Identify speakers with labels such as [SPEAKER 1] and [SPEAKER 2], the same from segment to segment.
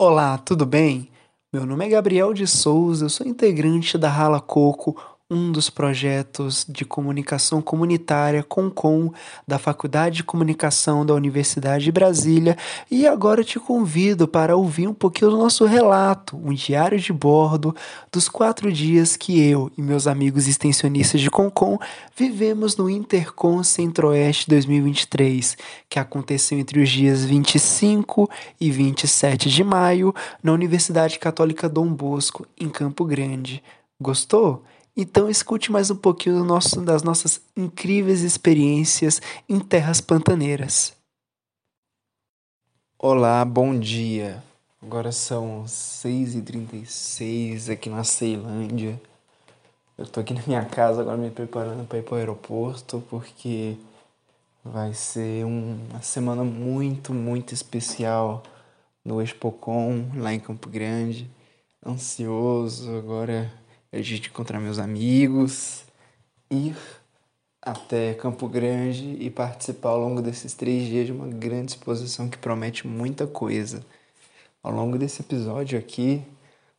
[SPEAKER 1] Olá, tudo bem? Meu nome é Gabriel de Souza, eu sou integrante da Rala Coco, um dos projetos de comunicação comunitária CONCOM da Faculdade de Comunicação da Universidade de Brasília e agora te convido para ouvir um pouquinho do nosso relato, um diário de bordo dos quatro dias que eu e meus amigos extensionistas de CONCOM vivemos no Intercom Centro-Oeste 2023, que aconteceu entre os dias 25 e 27 de maio na Universidade Católica Dom Bosco, em Campo Grande. Gostou? Então escute mais um pouquinho nosso, das nossas incríveis experiências em terras pantaneiras.
[SPEAKER 2] Olá, bom dia. Agora são 6h36 aqui na Ceilândia. Eu tô aqui na minha casa agora me preparando para ir para o aeroporto porque vai ser uma semana muito, muito especial no Expocom lá em Campo Grande. Ansioso agora a gente encontrar meus amigos, ir até Campo Grande e participar ao longo desses três dias de uma grande exposição que promete muita coisa. Ao longo desse episódio aqui,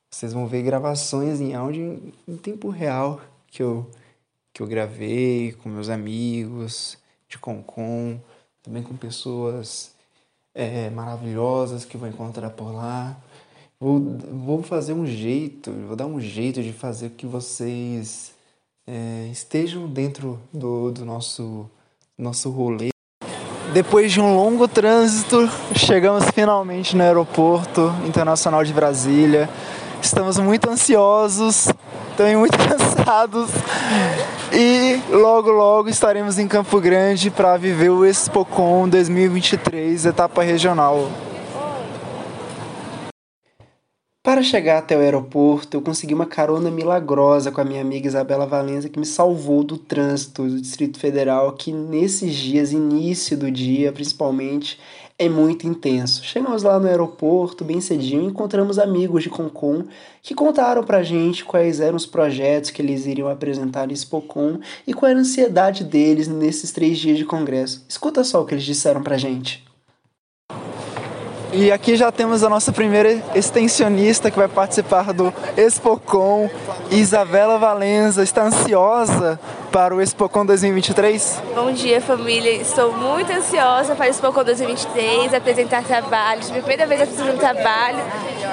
[SPEAKER 2] vocês vão ver gravações em áudio em tempo real que eu, que eu gravei com meus amigos de Concon, também com pessoas é, maravilhosas que vou encontrar por lá. Vou, vou fazer um jeito, vou dar um jeito de fazer que vocês é, estejam dentro do, do nosso, nosso rolê.
[SPEAKER 1] Depois de um longo trânsito, chegamos finalmente no Aeroporto Internacional de Brasília. Estamos muito ansiosos, também muito cansados e logo logo estaremos em Campo Grande para viver o ExpoCon 2023, etapa regional. Para chegar até o aeroporto, eu consegui uma carona milagrosa com a minha amiga Isabela Valença, que me salvou do trânsito do Distrito Federal, que nesses dias, início do dia principalmente, é muito intenso. Chegamos lá no aeroporto bem cedinho e encontramos amigos de Concon que contaram pra gente quais eram os projetos que eles iriam apresentar no Expocon e qual era a ansiedade deles nesses três dias de congresso. Escuta só o que eles disseram pra gente. E aqui já temos a nossa primeira extensionista que vai participar do Expocom. Isabela Valenza está ansiosa para o Expocom 2023?
[SPEAKER 3] Bom dia, família. Estou muito ansiosa para o Expocom 2023, apresentar trabalhos. Minha primeira vez apresentando um trabalho.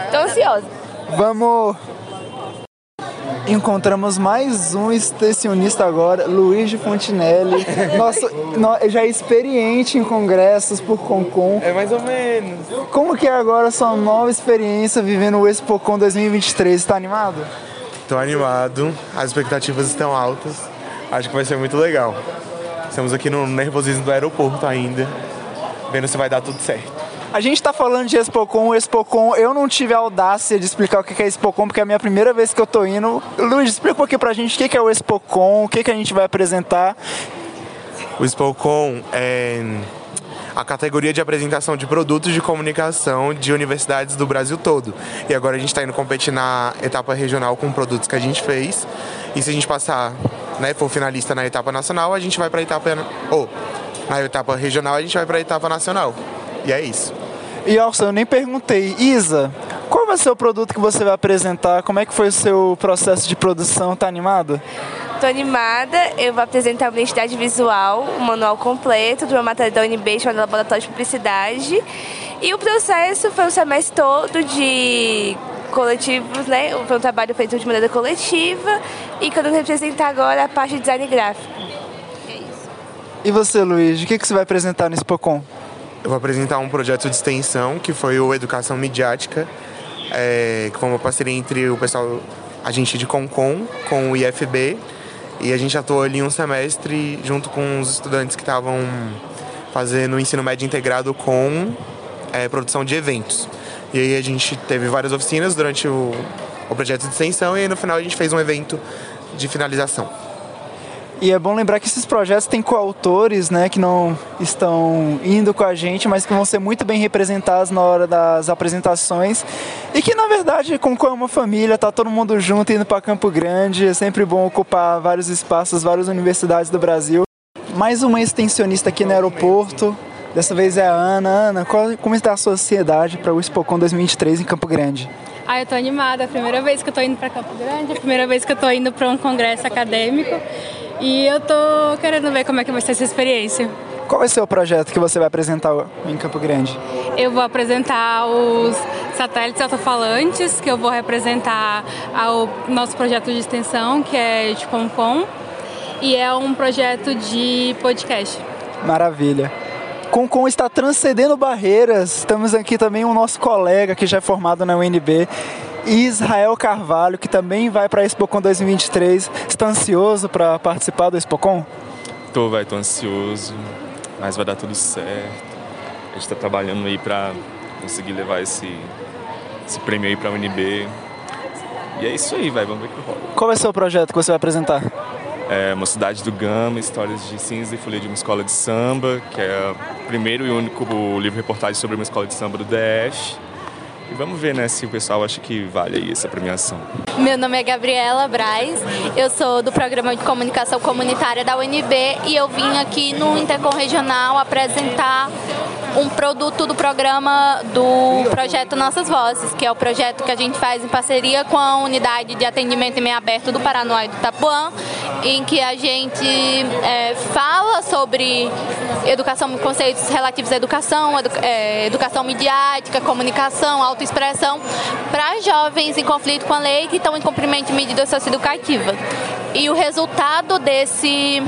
[SPEAKER 3] Estou ansiosa.
[SPEAKER 1] Vamos encontramos mais um extensionista agora, Luiz de Fontinelli. Nosso, no, já é experiente em congressos por Concon.
[SPEAKER 4] É mais ou menos.
[SPEAKER 1] Como que é agora a sua nova experiência vivendo o ExpoCon 2023? Está animado?
[SPEAKER 4] Estou animado, as expectativas estão altas. Acho que vai ser muito legal. Estamos aqui no nervosismo do aeroporto ainda, vendo se vai dar tudo certo.
[SPEAKER 1] A gente está falando de Expocom, Expocom, eu não tive a audácia de explicar o que é Expocom, porque é a minha primeira vez que eu tô indo. Luiz, explica um pouquinho pra gente o que é o Expocom, o que, a gente vai apresentar.
[SPEAKER 4] O Expocom é a categoria de apresentação de produtos de comunicação de universidades do Brasil todo. E agora a gente está indo competir na etapa regional com produtos que a gente fez. E se a gente passar, né, for finalista na etapa nacional, a gente vai para a etapa ou na etapa regional, a gente vai para a etapa nacional. E é isso.
[SPEAKER 1] E Orson, eu nem perguntei, Isa, qual vai ser o produto que você vai apresentar? Como é que foi o seu processo de produção? Tá animada?
[SPEAKER 3] Tô animada, eu vou apresentar uma identidade visual, um manual completo de uma matéria da UNB chamada Laboratório de Publicidade. E o processo foi um semestre todo de coletivos, né? Foi um trabalho feito de maneira coletiva e quando eu representar agora a parte de design gráfico. É isso.
[SPEAKER 1] E você, Luiz, o que, que você vai apresentar nesse POCOM?
[SPEAKER 4] Eu vou apresentar um projeto de extensão que foi o Educação Midiática, é, que foi uma parceria entre o pessoal, a gente de Concon, com o IFB, e a gente atuou ali um semestre junto com os estudantes que estavam fazendo ensino médio integrado com é, produção de eventos. E aí a gente teve várias oficinas durante o, o projeto de extensão e no final a gente fez um evento de finalização.
[SPEAKER 1] E é bom lembrar que esses projetos têm coautores, né, que não estão indo com a gente, mas que vão ser muito bem representados na hora das apresentações. E que na verdade, como é uma família, tá todo mundo junto indo para Campo Grande, é sempre bom ocupar vários espaços, várias universidades do Brasil. Mais uma extensionista aqui no aeroporto, Dessa vez é a Ana. Ana, qual, como está a sua ansiedade para o Expocon 2023 em Campo Grande?
[SPEAKER 5] Ah, eu tô animada. É a primeira vez que eu tô indo para Campo Grande, é a primeira vez que eu tô indo para um congresso acadêmico. E eu tô querendo ver como é que vai ser essa experiência.
[SPEAKER 1] Qual vai ser o projeto que você vai apresentar em Campo Grande?
[SPEAKER 5] Eu vou apresentar os satélites altofalantes, que eu vou representar o nosso projeto de extensão, que é de Concom, e é um projeto de podcast.
[SPEAKER 1] Maravilha. Concom está transcendendo barreiras. Estamos aqui também o nosso colega que já é formado na UNB, Israel Carvalho, que também vai para a Expocom 2023. Está ansioso para participar do Expocom?
[SPEAKER 6] Tô, vai, tô ansioso, mas vai dar tudo certo. A gente está trabalhando aí para conseguir levar esse, esse prêmio aí para a UNB. E é isso aí, vai, vamos ver o que rola.
[SPEAKER 1] Qual é o seu projeto que você vai apresentar?
[SPEAKER 6] É Mocidade do Gama, Histórias de Cinza e Folia de uma Escola de Samba, que é o primeiro e único livro-reportagem sobre uma escola de samba do DF. E vamos ver né, se o pessoal acha que vale aí essa premiação.
[SPEAKER 7] Meu nome é Gabriela Braz, eu sou do Programa de Comunicação Comunitária da UNB e eu vim aqui no Intercom Regional apresentar um produto do programa do projeto Nossas Vozes, que é o projeto que a gente faz em parceria com a Unidade de Atendimento em Meio Aberto do Paranoá e do Tapuã, em que a gente é, fala sobre educação, conceitos relativos à educação, edu, é, educação midiática, comunicação, autoexpressão, para jovens em conflito com a lei que estão em cumprimento de medida socioeducativa. E o resultado desse,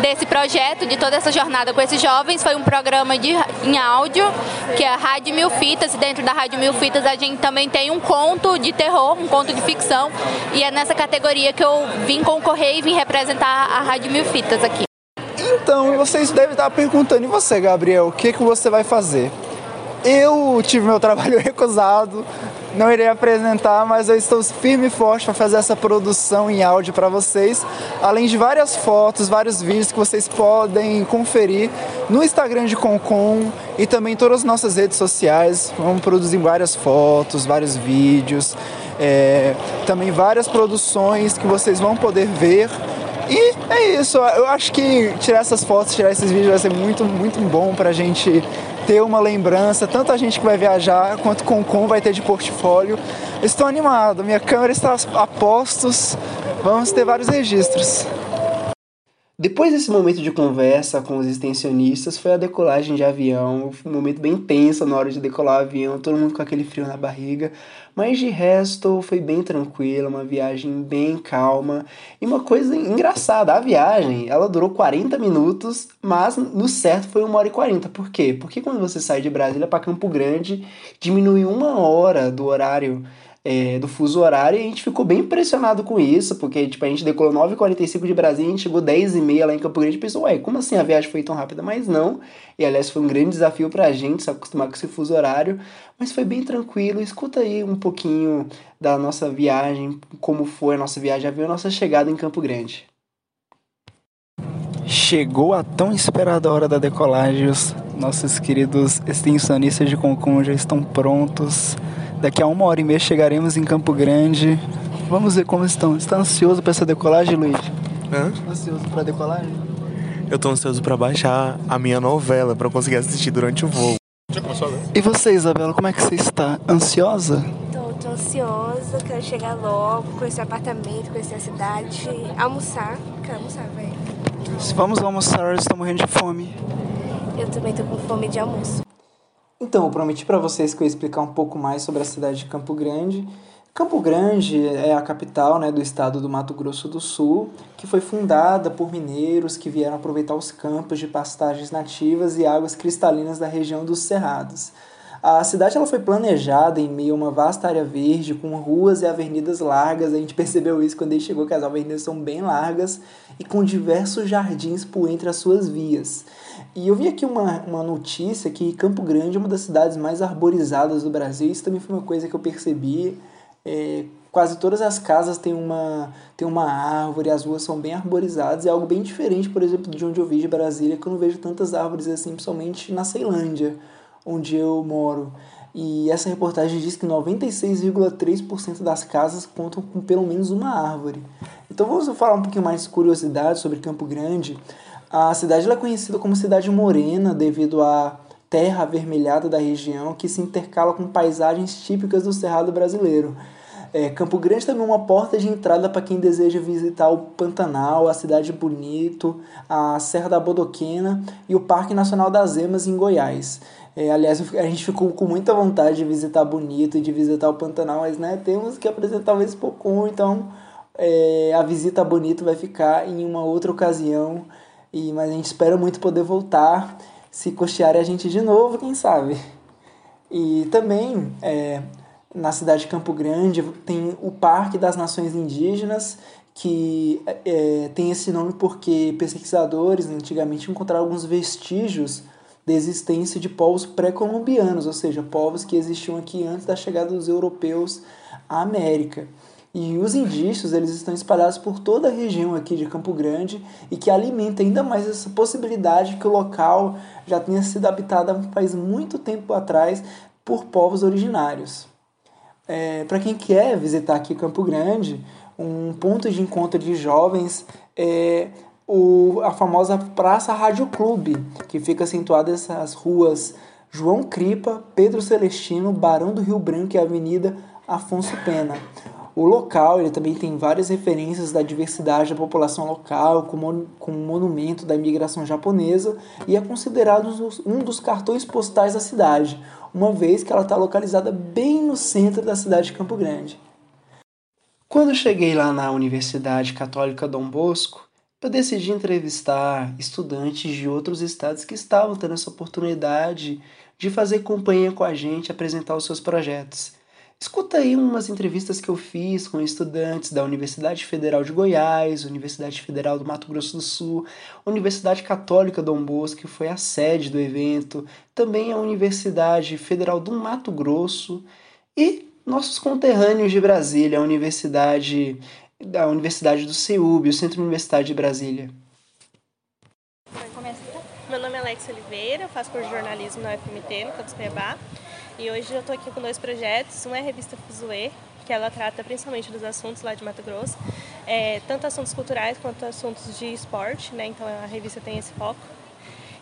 [SPEAKER 7] desse projeto, de toda essa jornada com esses jovens, foi um programa de, em áudio, que é a Rádio Mil Fitas, e dentro da Rádio Mil Fitas a gente também tem um conto de terror, um conto de ficção, e é nessa categoria que eu vim concorrer e vim representar a Rádio Mil Fitas aqui.
[SPEAKER 1] Então, vocês devem estar perguntando, e você, Gabriel, o que, que você vai fazer? Eu tive meu trabalho recusado, não irei apresentar, mas eu estou firme e forte para fazer essa produção em áudio para vocês, além de várias fotos, vários vídeos que vocês podem conferir no Instagram de Concom e também em todas as nossas redes sociais. Vamos produzir várias fotos, vários vídeos, é, também várias produções que vocês vão poder ver e é isso, eu acho que tirar essas fotos, tirar esses vídeos vai ser muito, muito bom pra gente ter uma lembrança, tanto a gente que vai viajar quanto com com vai ter de portfólio. Estou animado, minha câmera está a postos, vamos ter vários registros. Depois desse momento de conversa com os extensionistas, foi a decolagem de avião, um momento bem tenso na hora de decolar o avião, todo mundo com aquele frio na barriga, mas de resto foi bem tranquila, uma viagem bem calma. E uma coisa engraçada, a viagem, ela durou 40 minutos, mas no certo foi 1 hora e 40. Por quê? Porque quando você sai de Brasília para Campo Grande, diminui uma hora do horário é, do fuso horário e a gente ficou bem impressionado com isso, porque tipo, a gente decolou 9h45 de Brasília, a gente chegou 10h30 lá em Campo Grande e pensou, ué, como assim a viagem foi tão rápida? Mas não, e aliás foi um grande desafio pra gente se acostumar com esse fuso horário, mas foi bem tranquilo. Escuta aí um pouquinho da nossa viagem, como foi a nossa viagem, a nossa chegada em Campo Grande. Chegou a tão esperada hora da decolagem, os nossos queridos extensionistas de Concon já estão prontos Daqui a uma hora e meia chegaremos em Campo Grande. Vamos ver como estão. Está ansioso para essa decolagem, Luiz?
[SPEAKER 4] Hã?
[SPEAKER 1] Ansioso para a decolagem?
[SPEAKER 4] Eu tô ansioso para baixar a minha novela para conseguir assistir durante o voo.
[SPEAKER 1] E você, Isabela, como é que você está? Ansiosa?
[SPEAKER 3] Tô, tô ansiosa, quero chegar logo, conhecer o apartamento, conhecer a cidade, almoçar. Quero almoçar, velho.
[SPEAKER 1] Se vamos almoçar, estou morrendo de fome.
[SPEAKER 3] Eu também tô com fome de almoço.
[SPEAKER 1] Então, eu prometi para vocês que eu ia explicar um pouco mais sobre a cidade de Campo Grande. Campo Grande é a capital né, do estado do Mato Grosso do Sul, que foi fundada por mineiros que vieram aproveitar os campos de pastagens nativas e águas cristalinas da região dos Cerrados. A cidade ela foi planejada em meio a uma vasta área verde, com ruas e avenidas largas. A gente percebeu isso quando a gente chegou, que as avenidas são bem largas e com diversos jardins por entre as suas vias. E eu vi aqui uma, uma notícia que Campo Grande é uma das cidades mais arborizadas do Brasil. Isso também foi uma coisa que eu percebi. É, quase todas as casas têm uma, têm uma árvore, as ruas são bem arborizadas. É algo bem diferente, por exemplo, de onde eu vi de Brasília, que eu não vejo tantas árvores assim, principalmente na Ceilândia, onde eu moro. E essa reportagem diz que 96,3% das casas contam com pelo menos uma árvore. Então vamos falar um pouquinho mais de curiosidade sobre Campo Grande.
[SPEAKER 2] A cidade é conhecida como Cidade Morena devido à terra avermelhada da região que se intercala com paisagens típicas do Cerrado brasileiro. É, Campo Grande também é uma porta de entrada para quem deseja visitar o Pantanal, a Cidade Bonito, a Serra da Bodoquena e o Parque Nacional das Emas em Goiás. É, aliás, a gente ficou com muita vontade de visitar Bonito e de visitar o Pantanal, mas né, temos que apresentar o Expocom, então é, a visita a Bonito vai ficar em uma outra ocasião. E, mas a gente espera muito poder voltar, se costearem a gente de novo, quem sabe. E também é, na cidade de Campo Grande tem o Parque das Nações Indígenas, que é, tem esse nome porque pesquisadores antigamente encontraram alguns vestígios da existência de povos pré-colombianos, ou seja, povos que existiam aqui antes da chegada dos europeus à América. E os indícios eles estão espalhados por toda a região aqui de Campo Grande e que alimenta ainda mais essa possibilidade que o local já tenha sido habitado faz muito tempo atrás por povos originários. É, Para quem quer visitar aqui Campo Grande, um ponto de encontro de jovens é o, a famosa Praça Rádio Clube, que fica situada nessas ruas João Cripa, Pedro Celestino, Barão do Rio Branco e Avenida Afonso Pena. O local ele também tem várias referências da diversidade da população local, como, como um monumento da imigração japonesa, e é considerado um dos cartões postais da cidade, uma vez que ela está localizada bem no centro da cidade de Campo Grande.
[SPEAKER 1] Quando cheguei lá na Universidade Católica Dom Bosco, eu decidi entrevistar estudantes de outros estados que estavam tendo essa oportunidade de fazer companhia com a gente, apresentar os seus projetos. Escuta aí umas entrevistas que eu fiz com estudantes da Universidade Federal de Goiás, Universidade Federal do Mato Grosso do Sul, Universidade Católica Dom Bosco, que foi a sede do evento, também a Universidade Federal do Mato Grosso e nossos conterrâneos de Brasília, a Universidade da Universidade do CEUB, o Centro Universitário de Brasília.
[SPEAKER 8] Meu nome é Alex Oliveira, faço curso de jornalismo na UFMT, no campus Cuiabá. E hoje eu estou aqui com dois projetos. Um é a revista Fuzue, que ela trata principalmente dos assuntos lá de Mato Grosso, é, tanto assuntos culturais quanto assuntos de esporte, né? Então a revista tem esse foco.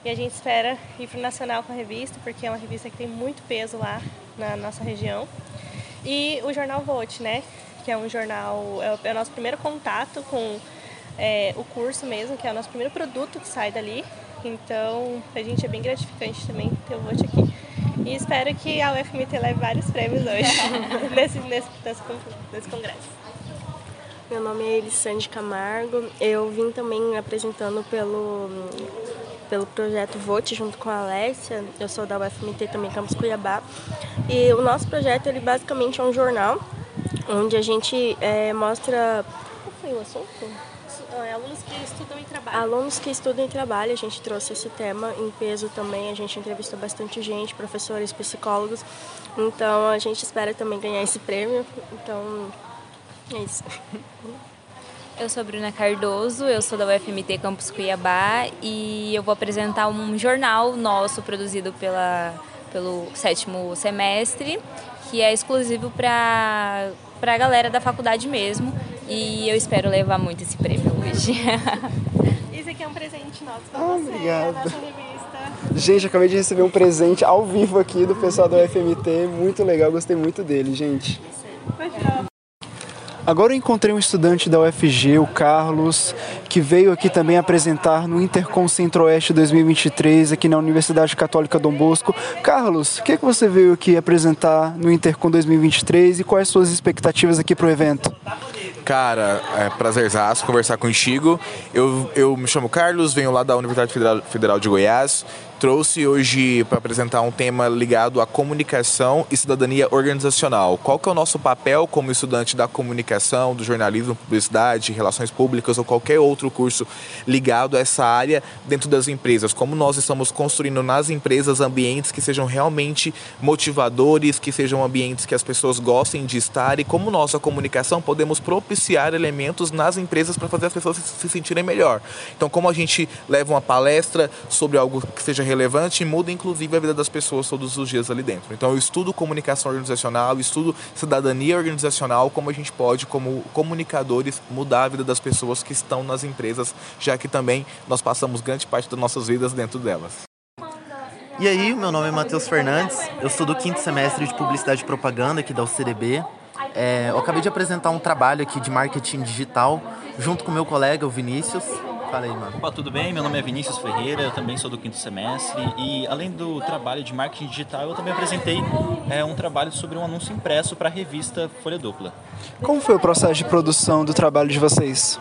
[SPEAKER 8] E a gente espera ir para o nacional com a revista, porque é uma revista que tem muito peso lá na nossa região. E o jornal Vote, né? Que é um jornal, é o, é o nosso primeiro contato com é, o curso mesmo, que é o nosso primeiro produto que sai dali. Então, a gente é bem gratificante também ter o Vote aqui. E espero que a UFMT leve vários prêmios hoje, nesse, nesse, nesse, congresso.
[SPEAKER 9] Meu nome é Elisande Camargo. Eu vim também apresentando pelo, pelo projeto Vote junto com a Alessia. Eu sou da UFMT também, Campus Cuiabá. E o nosso projeto, ele basicamente é um jornal onde a gente é, mostra...
[SPEAKER 8] Qual foi o assunto? É, alunos que estudam e trabalham.
[SPEAKER 9] Alunos que estudam e trabalham, a gente trouxe esse tema em peso também, a gente entrevistou bastante gente, professores, psicólogos, então a gente espera também ganhar esse prêmio, então é isso.
[SPEAKER 10] Eu sou Bruna Cardoso, eu sou da UFMT Campus Cuiabá e eu vou apresentar um jornal nosso produzido pela, pelo sétimo semestre, que é exclusivo para a galera da faculdade mesmo. E eu espero levar muito esse prêmio hoje.
[SPEAKER 8] Isso aqui é um presente nosso para ah, você, obrigado. a nossa revista.
[SPEAKER 1] Gente, acabei de receber um presente ao vivo aqui do pessoal do FMT. Muito legal, gostei muito dele, gente. Agora eu encontrei um estudante da UFG, o Carlos, que veio aqui também apresentar no Intercom Centro-Oeste 2023, aqui na Universidade Católica Dom Bosco. Carlos, o que, é que você veio aqui apresentar no Intercom 2023 e quais suas expectativas aqui para o evento?
[SPEAKER 11] Cara, é prazerzaço conversar contigo. Eu, eu me chamo Carlos, venho lá da Universidade Federal, Federal de Goiás trouxe hoje para apresentar um tema ligado à comunicação e cidadania organizacional. Qual que é o nosso papel como estudante da comunicação, do jornalismo, publicidade, relações públicas ou qualquer outro curso ligado a essa área dentro das empresas? Como nós estamos construindo nas empresas ambientes que sejam realmente motivadores, que sejam ambientes que as pessoas gostem de estar e como nossa comunicação podemos propiciar elementos nas empresas para fazer as pessoas se sentirem melhor. Então, como a gente leva uma palestra sobre algo que seja relevante e muda inclusive a vida das pessoas todos os dias ali dentro. Então eu estudo comunicação organizacional, estudo cidadania organizacional, como a gente pode, como comunicadores, mudar a vida das pessoas que estão nas empresas, já que também nós passamos grande parte das nossas vidas dentro delas.
[SPEAKER 12] E aí, meu nome é Matheus Fernandes, eu sou do quinto semestre de Publicidade e Propaganda aqui da UCDB. É, eu acabei de apresentar um trabalho aqui de marketing digital junto com meu colega, o Vinícius. Fala aí, mano.
[SPEAKER 13] Opa, tudo bem? Meu nome é Vinícius Ferreira, eu também sou do quinto semestre e além do trabalho de marketing digital, eu também apresentei é, um trabalho sobre um anúncio impresso para a revista Folha Dupla.
[SPEAKER 1] Como foi o processo de produção do trabalho de vocês?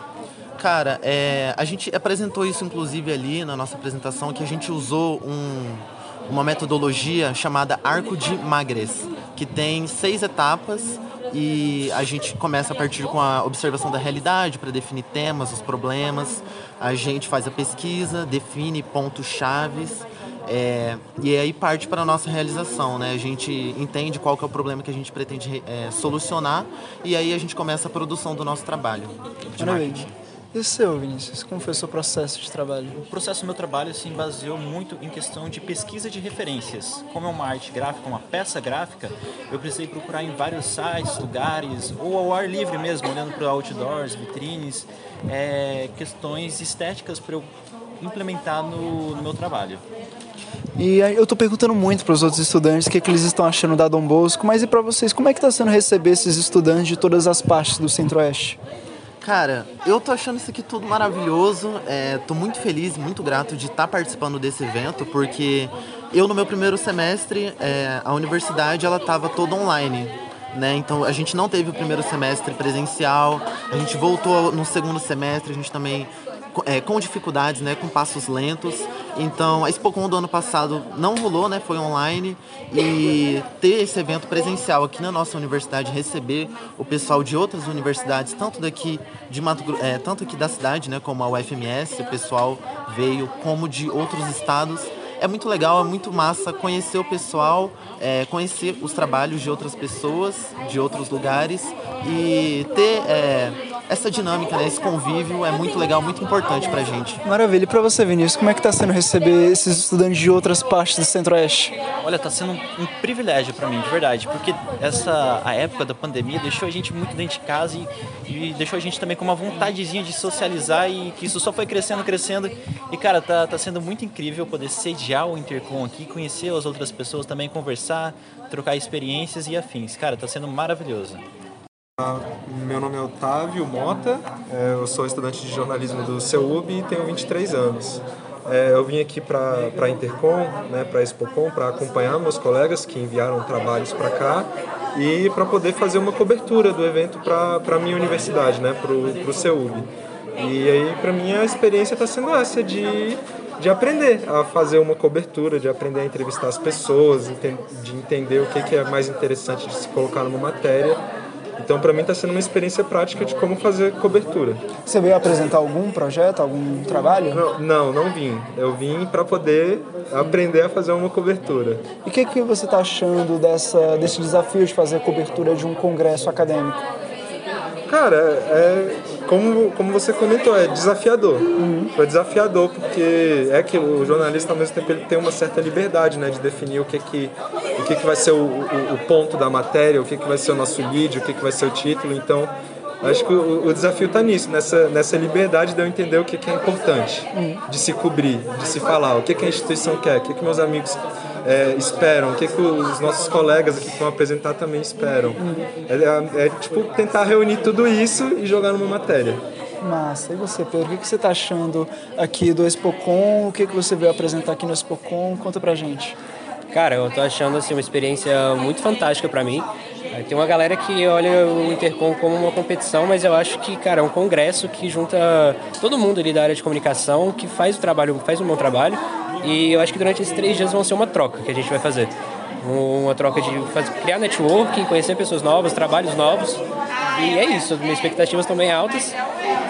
[SPEAKER 12] Cara, é, a gente apresentou isso inclusive ali na nossa apresentação, que a gente usou um, uma metodologia chamada Arco de Magres, que tem seis etapas e a gente começa a partir com a observação da realidade para definir temas, os problemas. A gente faz a pesquisa, define pontos chaves é, e aí parte para a nossa realização, né? A gente entende qual que é o problema que a gente pretende é, solucionar e aí a gente começa a produção do nosso trabalho de marketing.
[SPEAKER 1] E o seu, Vinícius? Como foi o seu processo de trabalho?
[SPEAKER 13] O processo do meu trabalho se baseou muito em questão de pesquisa de referências. Como é uma arte gráfica, uma peça gráfica, eu precisei procurar em vários sites, lugares, ou ao ar livre mesmo, olhando para outdoors, vitrines, é, questões estéticas para eu implementar no, no meu trabalho.
[SPEAKER 1] E eu estou perguntando muito para os outros estudantes o que, é que eles estão achando da Dom Bosco, mas e para vocês, como é que está sendo receber esses estudantes de todas as partes do Centro-Oeste?
[SPEAKER 12] Cara, eu tô achando isso aqui tudo maravilhoso. É, tô muito feliz, muito grato de estar tá participando desse evento, porque eu no meu primeiro semestre, é, a universidade ela tava toda online. Né? Então a gente não teve o primeiro semestre presencial, a gente voltou no segundo semestre, a gente também é, com dificuldades, né, com passos lentos. Então, a ExpoCon do ano passado não rolou, né, foi online. E ter esse evento presencial aqui na nossa universidade, receber o pessoal de outras universidades, tanto daqui de Mato, é, tanto aqui da cidade, né, como a UFMS, o pessoal veio, como de outros estados é muito legal, é muito massa conhecer o pessoal, é, conhecer os trabalhos de outras pessoas, de outros lugares e ter é, essa dinâmica, né, esse convívio é muito legal, muito importante pra gente.
[SPEAKER 1] Maravilha. E pra você, Vinícius, como é que tá sendo receber esses estudantes de outras partes do Centro-Oeste?
[SPEAKER 13] Olha, tá sendo um, privilégio para mim, de verdade, porque essa a época da pandemia deixou a gente muito dentro de casa e, e deixou a gente também com uma vontadezinha de socializar e que isso só foi crescendo, crescendo. E cara, tá, tá sendo muito incrível poder sediar o Intercom aqui, conhecer as outras pessoas, também conversar, trocar experiências e afins. Cara, está sendo maravilhoso.
[SPEAKER 14] Meu nome é Otávio Mota, é, eu sou estudante de jornalismo do CEUB e tenho 23 anos. É, eu vim aqui para a Intercom, né, para a Expocom, para acompanhar meus colegas que enviaram trabalhos para cá e para poder fazer uma cobertura do evento para a minha universidade, né, para o CEUB. E aí, para mim, a experiência está sendo essa de de aprender a fazer uma cobertura, de aprender a entrevistar as pessoas, de entender o que é mais interessante de se colocar numa matéria. Então, para mim, está sendo uma experiência prática de como fazer cobertura.
[SPEAKER 1] Você veio apresentar algum projeto, algum trabalho?
[SPEAKER 14] Não, não, não vim. Eu vim para poder aprender a fazer uma cobertura.
[SPEAKER 1] E o que, que você está achando dessa, desse desafio de fazer cobertura de um congresso acadêmico?
[SPEAKER 14] Cara, é, como, como você comentou, é desafiador. Uhum. É desafiador porque é que o jornalista, ao mesmo tempo, ele tem uma certa liberdade né, de definir o que, que, o que, que vai ser o, o, o ponto da matéria, o que, que vai ser o nosso lead, o que, que vai ser o título. Então, acho que o, o desafio está nisso, nessa, nessa liberdade de eu entender o que, que é importante, uhum. de se cobrir, de se falar, o que, que a instituição quer, o que, que meus amigos é, esperam, o que, que os nossos colegas aqui que vão apresentar também esperam. É, é, é, tipo tentar reunir tudo isso e jogar numa matéria.
[SPEAKER 1] Massa. E você, Pedro, o que você está achando aqui do Expocom? O que você veio apresentar aqui no Expocom? Conta pra gente.
[SPEAKER 15] Cara, eu tô achando assim, uma experiência muito fantástica para mim. Tem uma galera que olha o Intercom como uma competição, mas eu acho que, cara, é um congresso que junta todo mundo ali da área de comunicação, que faz o trabalho, faz um bom trabalho e eu acho que durante esses três dias vão ser uma troca que a gente vai fazer. Uma troca de fazer, criar networking, conhecer pessoas novas, trabalhos novos. E é isso, minhas expectativas estão bem altas.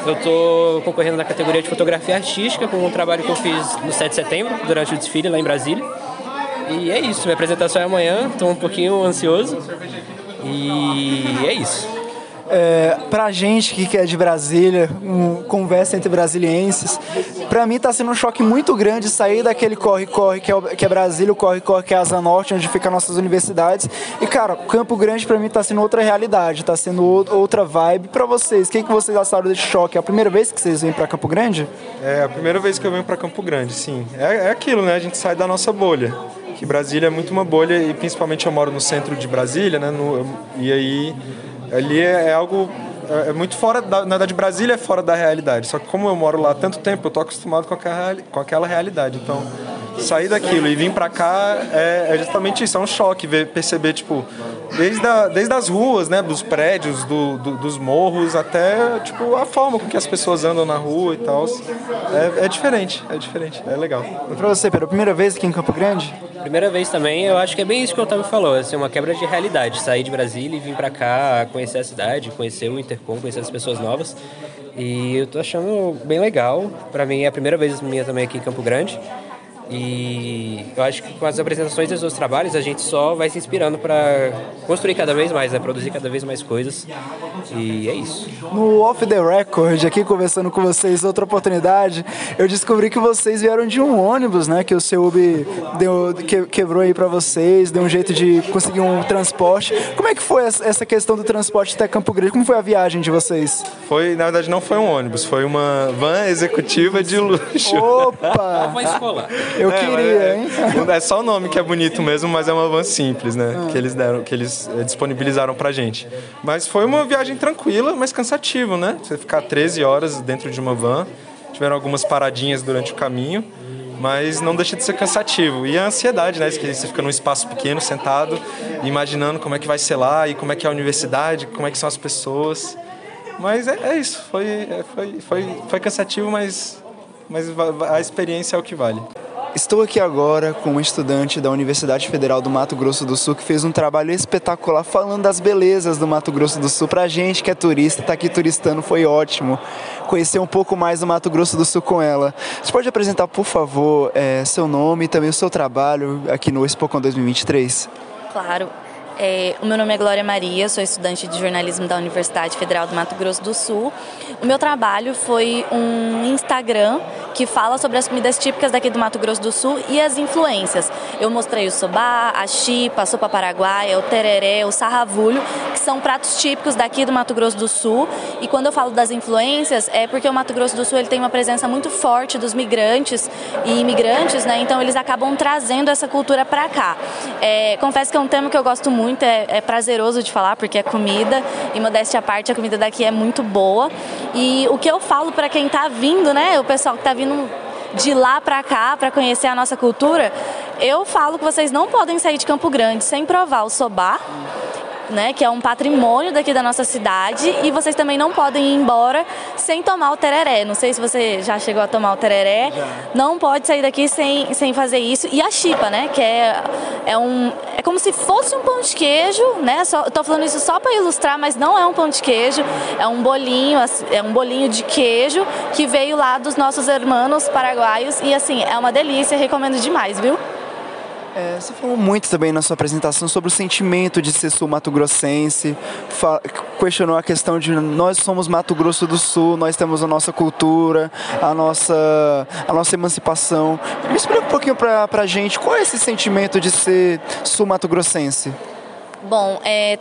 [SPEAKER 15] Eu estou concorrendo na categoria de fotografia artística com um trabalho que eu fiz no 7 de setembro, durante o desfile lá em Brasília. E é isso, minha apresentação é amanhã, estou um pouquinho ansioso. E é isso.
[SPEAKER 1] É, pra gente que é de Brasília, um, conversa entre brasilienses, pra mim tá sendo um choque muito grande sair daquele corre-corre que, é, que é Brasília, o corre-corre que é Asa Norte, onde ficam nossas universidades. E, cara, Campo Grande pra mim tá sendo outra realidade, tá sendo outra vibe. Pra vocês, o que, que vocês acharam desse choque? É a primeira vez que vocês vêm pra Campo Grande?
[SPEAKER 14] É a primeira vez que eu venho pra Campo Grande, sim. É, é aquilo, né? A gente sai da nossa bolha que Brasília é muito uma bolha e principalmente eu moro no centro de Brasília, né? No, e aí ali é, é algo é, é muito fora da, na verdade Brasília é fora da realidade. Só que como eu moro lá há tanto tempo, eu tô acostumado com aquela, com aquela realidade. Então sair daquilo e vir para cá é, é, justamente isso, é um choque ver, perceber tipo desde, a, desde as ruas, né, dos prédios, do, do, dos morros até tipo a forma com que as pessoas andam na rua e tal. É, é diferente, é diferente, é legal.
[SPEAKER 1] E para você, pela primeira vez aqui em Campo Grande?
[SPEAKER 15] Primeira vez também, eu acho que é bem isso que o Otávio falou, assim, uma quebra de realidade, sair de Brasília e vir para cá, conhecer a cidade, conhecer o Intercom, conhecer as pessoas novas. E eu tô achando bem legal. Para mim é a primeira vez minha também aqui em Campo Grande. E eu acho que com as apresentações dos outros trabalhos a gente só vai se inspirando para construir cada vez mais, né? produzir cada vez mais coisas. E é isso.
[SPEAKER 1] No Off the Record, aqui conversando com vocês, outra oportunidade, eu descobri que vocês vieram de um ônibus, né? Que o seu deu, que, quebrou aí para vocês, deu um jeito de conseguir um transporte. Como é que foi essa questão do transporte até Campo Grande? Como foi a viagem de vocês?
[SPEAKER 14] Foi, na verdade, não foi um ônibus, foi uma van executiva de luxo.
[SPEAKER 1] Opa!
[SPEAKER 15] Uma escolar.
[SPEAKER 1] Eu é, queria, é, hein?
[SPEAKER 14] É só o nome que é bonito mesmo, mas é uma van simples, né? Ah. Que eles deram, que eles eh, disponibilizaram pra gente. Mas foi uma viagem tranquila, mas cansativa, né? Você ficar 13 horas dentro de uma van. Tiveram algumas paradinhas durante o caminho, mas não deixa de ser cansativo. E a ansiedade, né? Você fica num espaço pequeno, sentado, imaginando como é que vai ser lá e como é que é a universidade, como é que são as pessoas. Mas é, é isso, foi, é, foi, foi, foi cansativo, mas, mas a experiência é o que vale.
[SPEAKER 1] Estou aqui agora com uma estudante da Universidade Federal do Mato Grosso do Sul que fez um trabalho espetacular falando das belezas do Mato Grosso do Sul. Pra gente que é turista, tá aqui turistando, foi ótimo conhecer um pouco mais do Mato Grosso do Sul com ela. Você pode apresentar, por favor, é, seu nome e também o seu trabalho aqui no Expocon 2023?
[SPEAKER 16] Claro. É, o meu nome é Glória Maria, sou estudante de jornalismo da Universidade Federal do Mato Grosso do Sul. O meu trabalho foi um Instagram que fala sobre as comidas típicas daqui do Mato Grosso do Sul e as influências. Eu mostrei o sobá, a chipa, a sopa paraguaia, o tereré, o sarravulho, que são pratos típicos daqui do Mato Grosso do Sul. E quando eu falo das influências, é porque o Mato Grosso do Sul ele tem uma presença muito forte dos migrantes e imigrantes, né? Então eles acabam trazendo essa cultura para cá. É, confesso que é um tema que eu gosto muito muito, é, é prazeroso de falar, porque é comida, e modéstia à parte, a comida daqui é muito boa. E o que eu falo para quem está vindo, né, o pessoal que está vindo de lá para cá para conhecer a nossa cultura, eu falo que vocês não podem sair de Campo Grande sem provar o sobá né, que é um patrimônio daqui da nossa cidade, e vocês também não podem ir embora sem tomar o tereré. Não sei se você já chegou a tomar o tereré. Já. Não pode sair daqui sem, sem fazer isso. E a chipa, né, que é, é um é como se fosse um pão de queijo, né? Só, tô falando isso só para ilustrar, mas não é um pão de queijo, é um bolinho, é um bolinho de queijo que veio lá dos nossos irmãos paraguaios e assim, é uma delícia, recomendo demais, viu?
[SPEAKER 1] É, você falou muito também na sua apresentação sobre o sentimento de ser sul-mato-grossense, questionou a questão de nós somos Mato Grosso do Sul, nós temos a nossa cultura, a nossa, a nossa emancipação. Me explica um pouquinho pra, pra gente qual é esse sentimento de ser sul-mato-grossense.
[SPEAKER 16] Bom, é,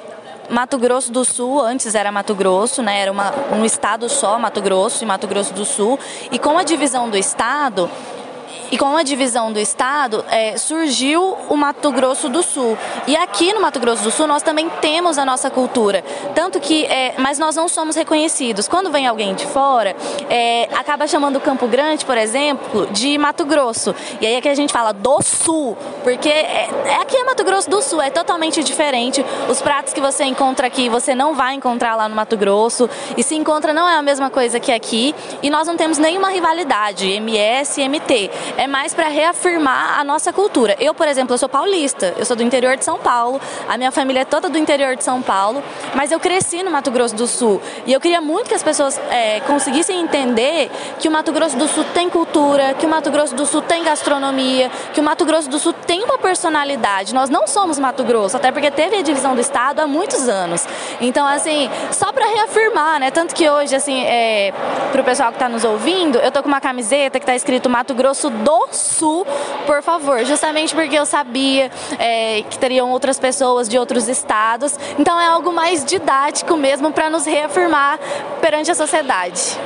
[SPEAKER 16] Mato Grosso do Sul, antes era Mato Grosso, né? Era uma, um estado só, Mato Grosso e Mato Grosso do Sul. E com a divisão do estado, e com a divisão do estado, é, surgiu o Mato Grosso do Sul. E aqui no Mato Grosso do Sul nós também temos a nossa cultura. Tanto que, é, mas nós não somos reconhecidos. Quando vem alguém de fora, é, acaba chamando Campo Grande, por exemplo, de Mato Grosso. E aí é que a gente fala do Sul, porque é, é, aqui é Mato Grosso do Sul, é totalmente diferente. Os pratos que você encontra aqui, você não vai encontrar lá no Mato Grosso. E se encontra, não é a mesma coisa que aqui. E nós não temos nenhuma rivalidade, MS e MT é mais para reafirmar a nossa cultura. Eu, por exemplo, eu sou paulista, eu sou do interior de São Paulo, a minha família é toda do interior de São Paulo, mas eu cresci no Mato Grosso do Sul e eu queria muito que as pessoas é, conseguissem entender que o Mato Grosso do Sul tem cultura, que o Mato Grosso do Sul tem gastronomia, que o Mato Grosso do Sul tem uma personalidade. Nós não somos Mato Grosso, até porque teve a divisão do estado há muitos anos. Então, assim, só para reafirmar, né? Tanto que hoje, assim, é, para o pessoal que está nos ouvindo, eu tô com uma camiseta que está escrito Mato Grosso do Sul, por favor, justamente porque eu sabia é, que teriam outras pessoas de outros estados. Então, é algo mais didático mesmo para nos reafirmar perante a sociedade.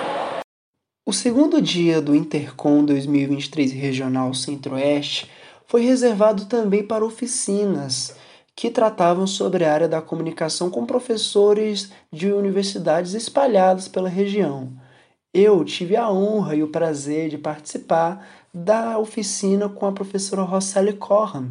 [SPEAKER 2] O segundo dia do Intercom 2023 Regional Centro-Oeste foi reservado também para oficinas que tratavam sobre a área da comunicação com professores de universidades espalhadas pela região. Eu tive a honra e o prazer de participar da oficina com a professora Roseli Corran,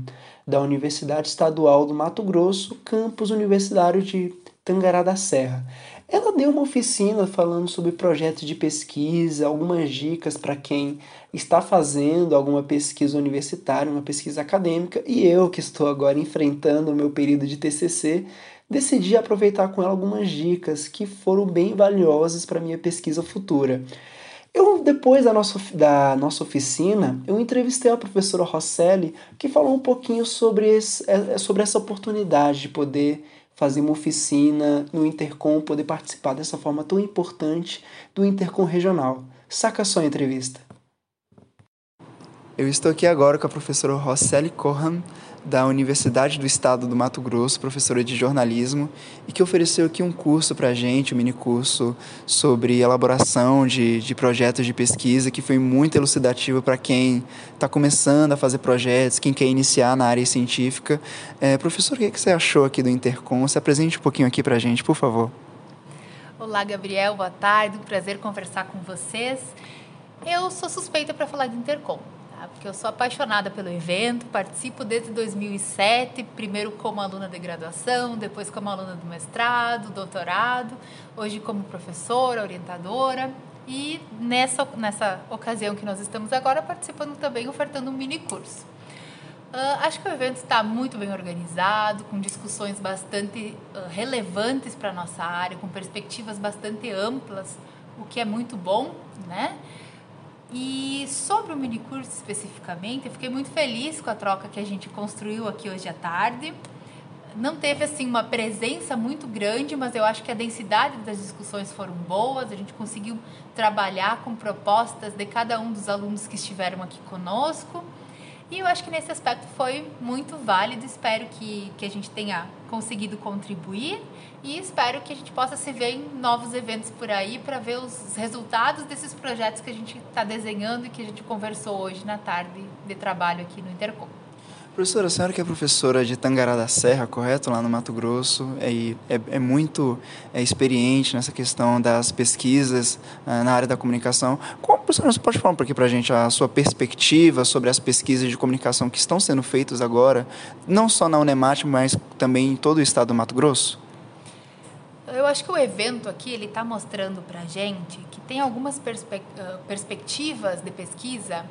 [SPEAKER 2] da Universidade Estadual do Mato Grosso, campus universitário de Tangará da Serra. Ela deu uma oficina falando sobre projetos de pesquisa, algumas dicas para quem está fazendo alguma pesquisa universitária, uma pesquisa acadêmica, e eu, que estou agora enfrentando o meu período de TCC, decidi aproveitar com ela algumas dicas que foram bem valiosas para minha pesquisa futura. Eu, depois da nossa, da nossa oficina, eu entrevistei a professora Rosselli, que falou um pouquinho sobre, esse, é, sobre essa oportunidade de poder fazer uma oficina no Intercom, poder participar dessa forma tão importante do Intercom regional. Saca só a entrevista. Eu estou aqui agora com a professora Rosselli Corham, da Universidade do Estado do Mato Grosso, professora de jornalismo, e que ofereceu aqui um curso para a gente, um mini curso sobre elaboração de, de projetos de pesquisa, que foi muito elucidativo para quem está começando a fazer projetos, quem quer iniciar na área científica. É, professor, o que, é que você achou aqui do Intercom? Se apresente um pouquinho aqui para a gente, por favor.
[SPEAKER 17] Olá, Gabriel, boa tarde, um prazer conversar com vocês. Eu sou suspeita para falar de Intercom porque eu sou apaixonada pelo evento, participo desde 2007, primeiro como aluna de graduação, depois como aluna do mestrado, doutorado, hoje como professora, orientadora e nessa, nessa ocasião que nós estamos agora participando também, ofertando um mini curso. Uh, acho que o evento está muito bem organizado, com discussões bastante uh, relevantes para a nossa área, com perspectivas bastante amplas, o que é muito bom, né? E sobre o minicurso especificamente, eu fiquei muito feliz com a troca que a gente construiu aqui hoje à tarde. Não teve assim uma presença muito grande, mas eu acho que a densidade das discussões foram boas. A gente conseguiu trabalhar com propostas de cada um dos alunos que estiveram aqui conosco. E eu acho que nesse aspecto foi muito válido. Espero que, que a gente tenha conseguido contribuir e espero que a gente possa se ver em novos eventos por aí para ver os resultados desses projetos que a gente está desenhando e que a gente conversou hoje na tarde de trabalho aqui no Intercom.
[SPEAKER 2] Professora, a senhora que é professora de Tangará da Serra, correto? Lá no Mato Grosso, é, é, é muito é, experiente nessa questão das pesquisas é, na área da comunicação. Como, professora, você pode falar um pouquinho para a gente a sua perspectiva sobre as pesquisas de comunicação que estão sendo feitas agora, não só na Unemat, mas também em todo o estado do Mato Grosso?
[SPEAKER 17] Eu acho que o evento aqui ele está mostrando para a gente que tem algumas perspe perspectivas de pesquisa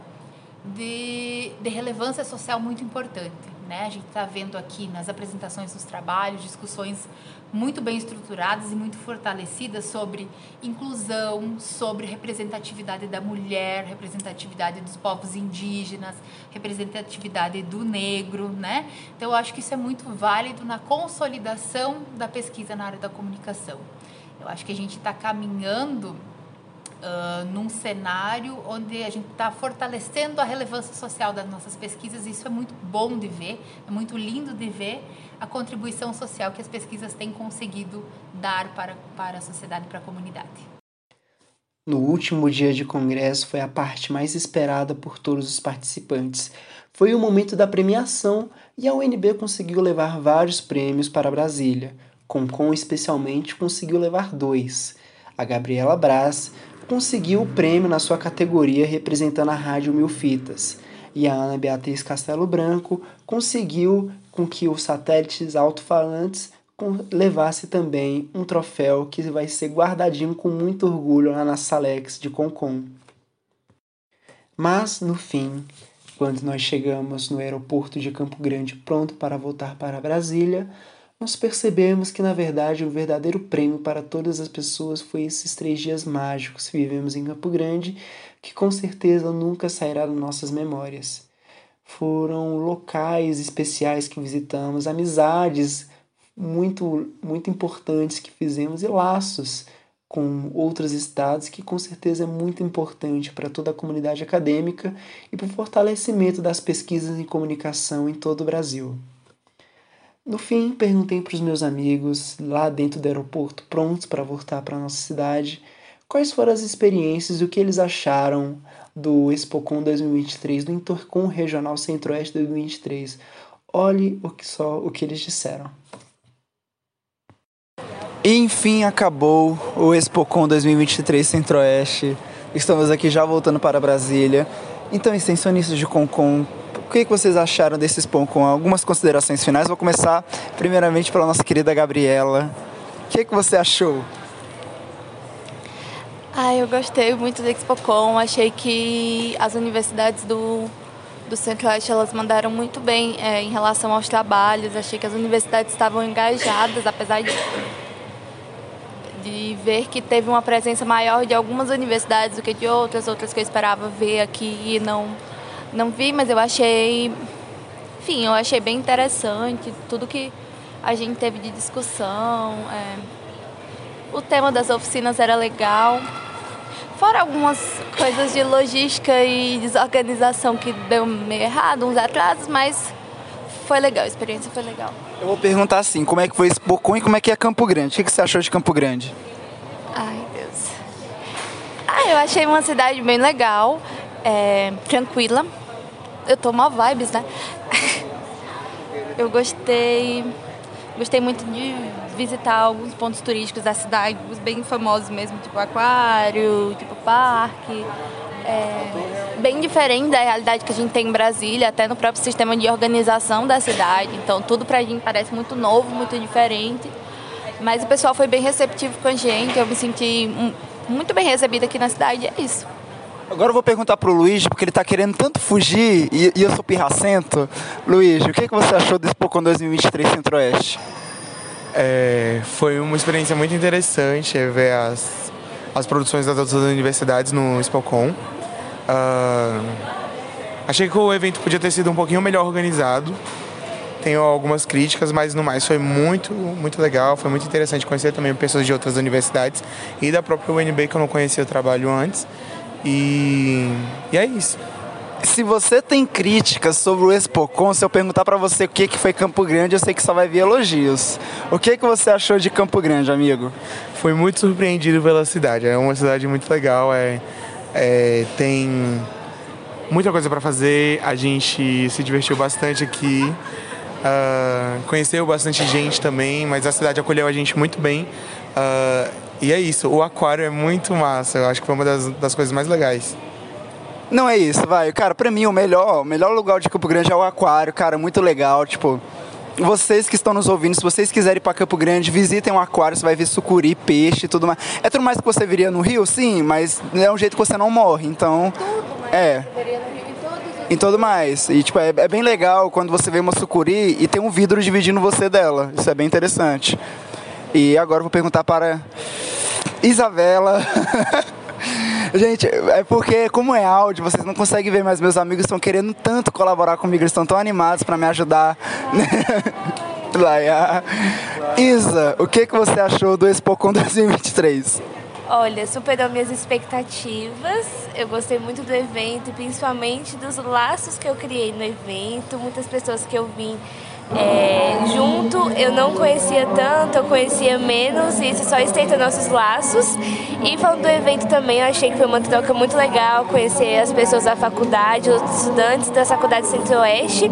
[SPEAKER 17] de, de relevância social muito importante. Né? A gente está vendo aqui nas apresentações dos trabalhos discussões muito bem estruturadas e muito fortalecidas sobre inclusão, sobre representatividade da mulher, representatividade dos povos indígenas, representatividade do negro, né? Então eu acho que isso é muito válido na consolidação da pesquisa na área da comunicação. Eu acho que a gente está caminhando uh, num cenário onde a gente está fortalecendo a relevância social das nossas pesquisas. Isso é muito bom de ver, é muito lindo de ver a contribuição social que as pesquisas têm conseguido dar para, para a sociedade, para a comunidade.
[SPEAKER 2] No último dia de congresso foi a parte mais esperada por todos os participantes. Foi o momento da premiação e a UNB conseguiu levar vários prêmios para Brasília. Concom especialmente conseguiu levar dois. A Gabriela Braz conseguiu o prêmio na sua categoria representando a Rádio Mil Fitas. E a Ana Beatriz Castelo Branco conseguiu com que os satélites alto-falantes levasse também um troféu que vai ser guardadinho com muito orgulho lá na Salex de Concon. Mas, no fim, quando nós chegamos no aeroporto de Campo Grande pronto para voltar para Brasília, nós percebemos que, na verdade, o verdadeiro prêmio para todas as pessoas foi esses três dias mágicos que vivemos em Campo Grande, que com certeza nunca sairá das nossas memórias. Foram locais especiais que visitamos, amizades muito, muito importantes que fizemos e laços com outros estados, que com certeza é muito importante para toda a comunidade acadêmica e para o fortalecimento das pesquisas em comunicação em todo o Brasil. No fim, perguntei para os meus amigos lá dentro do aeroporto, prontos para voltar para nossa cidade, quais foram as experiências e o que eles acharam do ExpoCon 2023, do Intercom Regional Centro-Oeste 2023. Olhe o que só o que eles disseram.
[SPEAKER 1] Enfim, acabou o ExpoCon 2023 Centro-Oeste. Estamos aqui já voltando para Brasília. Então, extensionistas de Concon, que, vocês acharam desse Expo com algumas considerações finais? Vou começar primeiramente pela nossa querida Gabriela. O que, que você achou?
[SPEAKER 7] Ah, eu gostei muito do ExpoCon. Achei que as universidades do, do Centro-Oeste elas mandaram muito bem é, em relação aos trabalhos. Achei que as universidades estavam engajadas, apesar de, de ver que teve uma presença maior de algumas universidades do que de outras, outras que eu esperava ver aqui e não não vi, mas eu achei, enfim, eu achei bem interessante tudo que a gente teve de discussão. É, o tema das oficinas era legal. Fora algumas coisas de logística e desorganização que deu meio errado, uns atrasos, mas foi legal, a experiência foi legal.
[SPEAKER 1] Eu vou perguntar assim, como é que foi esse e como é que é Campo Grande? O que você achou de Campo Grande?
[SPEAKER 7] Ai, Deus. Ah, eu achei uma cidade bem legal, é, tranquila, eu tô mal vibes, né? eu gostei. Gostei muito de visitar alguns pontos turísticos da cidade, os bem famosos mesmo, tipo aquário, tipo parque. É, bem diferente da realidade que a gente tem em Brasília, até no próprio sistema de organização da cidade. Então tudo pra gente parece muito novo, muito diferente. Mas o pessoal foi bem receptivo com a gente, eu me senti muito bem recebida aqui na cidade, é isso.
[SPEAKER 1] Agora eu vou perguntar pro Luiz, porque ele tá querendo tanto fugir e, e eu sou pirracento. Luiz, o que, que você achou desse Pocon 2023 Centro-Oeste?
[SPEAKER 4] É, foi uma experiência muito interessante ver as, as produções das outras universidades no Spocon. Uh, achei que o evento podia ter sido um pouquinho melhor organizado. Tenho algumas críticas, mas no mais foi muito, muito legal. Foi muito interessante conhecer também pessoas de outras universidades e da própria UNB que eu não conhecia o trabalho antes. E, e é isso.
[SPEAKER 1] Se você tem críticas sobre o Expocon, se eu perguntar para você o que, que foi Campo Grande, eu sei que só vai vir elogios. O que, que você achou de Campo Grande, amigo?
[SPEAKER 4] Fui muito surpreendido pela cidade. É uma cidade muito legal. É, é tem muita coisa para fazer. A gente se divertiu bastante aqui. Uh, conheceu bastante gente também, mas a cidade acolheu a gente muito bem. Uh, e é isso, o aquário é muito massa, eu acho que foi uma das, das coisas mais legais.
[SPEAKER 1] Não é isso, vai. Cara, pra mim o melhor, o melhor lugar de Campo Grande é o aquário, cara, muito legal, tipo. Vocês que estão nos ouvindo, se vocês quiserem ir para Campo Grande, visitem um aquário, você vai ver sucuri, peixe tudo mais. É tudo mais que você viria no Rio, sim, mas é um jeito que você não morre, então. Tudo, é. Em todo mais. E tipo, é, é bem legal quando você vê uma sucuri e tem um vidro dividindo você dela. Isso é bem interessante. E agora vou perguntar para Isabela. Gente, é porque, como é áudio, vocês não conseguem ver, mas meus amigos estão querendo tanto colaborar comigo, eles estão tão animados para me ajudar. Laia. Isa, o que, que você achou do ExpoCon 2023?
[SPEAKER 3] Olha, superou minhas expectativas. Eu gostei muito do evento, principalmente dos laços que eu criei no evento. Muitas pessoas que eu vim é, junto. Eu não conhecia tanto, eu conhecia menos, e isso só estreita nossos laços. E falando do evento também, eu achei que foi uma troca muito legal conhecer as pessoas da faculdade, os estudantes da faculdade Centro-Oeste.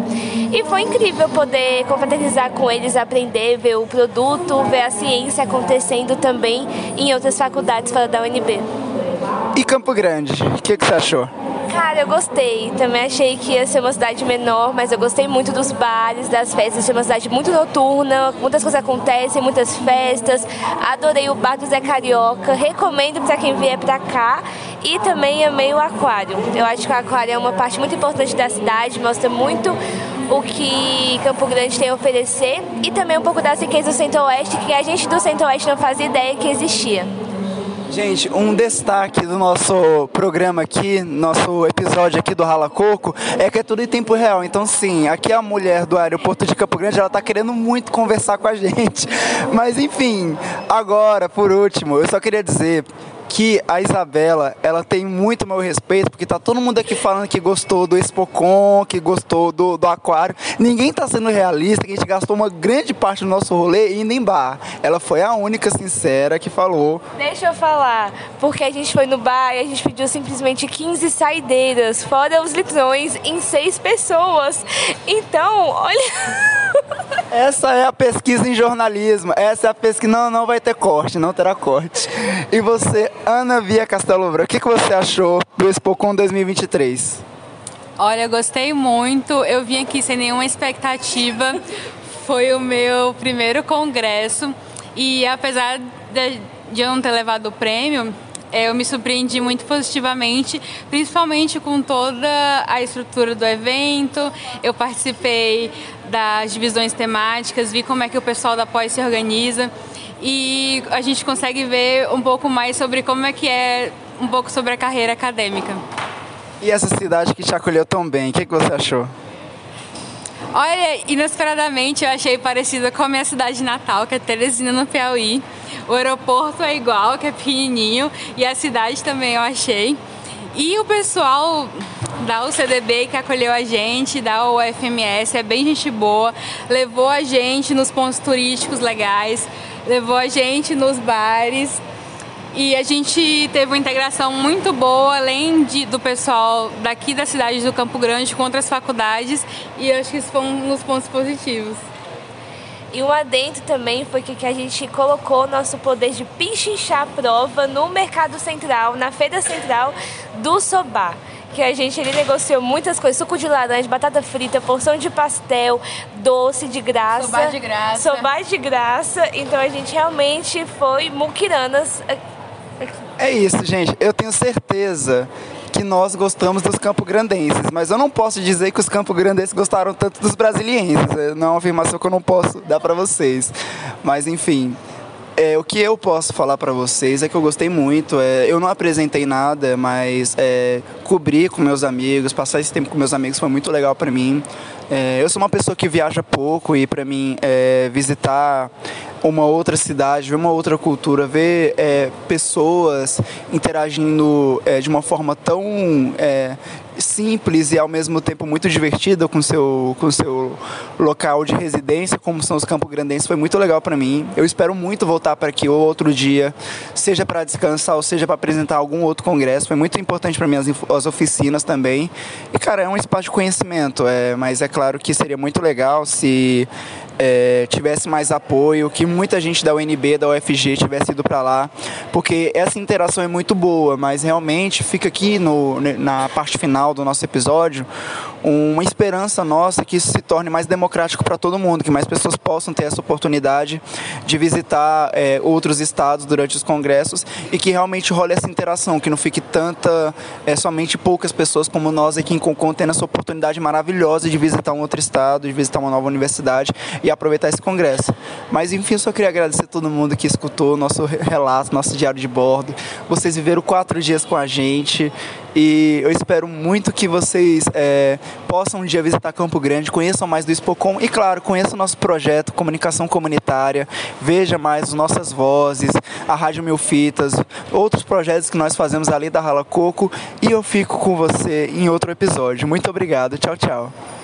[SPEAKER 3] E foi incrível poder confraternizar com eles, aprender, ver o produto, ver a ciência acontecendo também em outras faculdades fora da UNB.
[SPEAKER 1] E Campo Grande, o que, que você achou?
[SPEAKER 3] Cara, eu gostei. Também achei que ia ser uma cidade menor, mas eu gostei muito dos bares, das festas. É uma cidade muito noturna, muitas coisas acontecem, muitas festas. Adorei o bar do Zé Carioca. Recomendo para quem vier para cá. E também amei o aquário. Eu acho que o aquário é uma parte muito importante da cidade, mostra muito o que Campo Grande tem a oferecer e também um pouco das riquezas do Centro-Oeste que a gente do Centro-Oeste não fazia ideia que existia.
[SPEAKER 1] Gente, um destaque do nosso programa aqui, nosso episódio aqui do Rala Coco, é que é tudo em tempo real. Então, sim, aqui a mulher do aeroporto de Campo Grande, ela tá querendo muito conversar com a gente. Mas, enfim, agora, por último, eu só queria dizer que a Isabela, ela tem muito meu respeito, porque tá todo mundo aqui falando que gostou do Expocon, que gostou do, do aquário. Ninguém tá sendo realista, que a gente gastou uma grande parte do nosso rolê indo em bar. Ela foi a única sincera que falou.
[SPEAKER 3] Deixa eu falar, porque a gente foi no bar e a gente pediu simplesmente 15 saideiras, fora os litrões, em seis pessoas. Então, olha.
[SPEAKER 1] Essa é a pesquisa em jornalismo. Essa é a pesquisa. Não, não vai ter corte, não terá corte. E você, Ana Via Castelo Branco, o que, que você achou do Expocon 2023?
[SPEAKER 5] Olha, gostei muito. Eu vim aqui sem nenhuma expectativa. Foi o meu primeiro congresso. E apesar de, de eu não ter levado o prêmio, eu me surpreendi muito positivamente, principalmente com toda a estrutura do evento. Eu participei das divisões temáticas, vi como é que o pessoal da pós se organiza e a gente consegue ver um pouco mais sobre como é que é um pouco sobre a carreira acadêmica.
[SPEAKER 1] E essa cidade que te acolheu tão bem, o que, que você achou?
[SPEAKER 5] Olha, inesperadamente eu achei parecida com a minha cidade natal, que é Teresina, no Piauí. O aeroporto é igual, que é pequenininho, e a cidade também eu achei. E o pessoal da UCDB que acolheu a gente, da UFMS, é bem gente boa, levou a gente nos pontos turísticos legais, levou a gente nos bares. E a gente teve uma integração muito boa, além de, do pessoal daqui da cidade do Campo Grande com outras faculdades, e acho que isso foi um dos pontos positivos.
[SPEAKER 3] E um adendo também foi que, que a gente colocou nosso poder de pichinchar a prova no Mercado Central, na Feira Central do Sobá. Que a gente ali negociou muitas coisas, suco de laranja, batata frita, porção de pastel, doce de graça.
[SPEAKER 17] Sobá de graça.
[SPEAKER 3] Sobá de graça. Então a gente realmente foi muquiranas.
[SPEAKER 1] É isso, gente. Eu tenho certeza que nós gostamos dos campograndenses, mas eu não posso dizer que os campograndenses gostaram tanto dos brasilienses. Não é uma afirmação que eu não posso dar para vocês. Mas enfim, é, o que eu posso falar para vocês é que eu gostei muito. É, eu não apresentei nada, mas é, cobrir com meus amigos, passar esse tempo com meus amigos foi muito legal para mim. É, eu sou uma pessoa que viaja pouco e para mim é, visitar uma outra cidade, ver uma outra cultura, ver é, pessoas interagindo é, de uma forma tão é, simples e ao mesmo tempo muito divertida com seu com seu local de residência, como são os Campo Grandenses, foi muito legal para mim. Eu espero muito voltar para aqui outro dia, seja para descansar ou seja para apresentar algum outro congresso. Foi muito importante para mim as, as, oficinas também. E cara, é um espaço de conhecimento, é, mas é claro que seria muito legal se é, tivesse mais apoio, que muita gente da UNB, da UFG tivesse ido para lá, porque essa interação é muito boa, mas realmente fica aqui no, na parte final do nosso episódio uma esperança nossa que isso se torne mais democrático para todo mundo, que mais pessoas possam ter essa oportunidade de visitar é, outros estados durante os congressos e que realmente role essa interação, que não fique tanta, é, somente poucas pessoas como nós aqui em Concon tendo essa oportunidade maravilhosa de visitar um outro estado, de visitar uma nova universidade e aproveitar esse congresso. Mas enfim, só queria agradecer a todo mundo que escutou nosso relato, nosso diário de bordo. Vocês viveram quatro dias com a gente e eu espero muito que vocês é, possam um dia visitar Campo Grande, conheçam mais do Expocom e, claro, conheçam o nosso projeto Comunicação Comunitária, veja mais as nossas vozes, a Rádio Mil Fitas, outros projetos que nós fazemos ali da Rala Coco e eu fico com você em outro episódio. Muito obrigado. Tchau, tchau.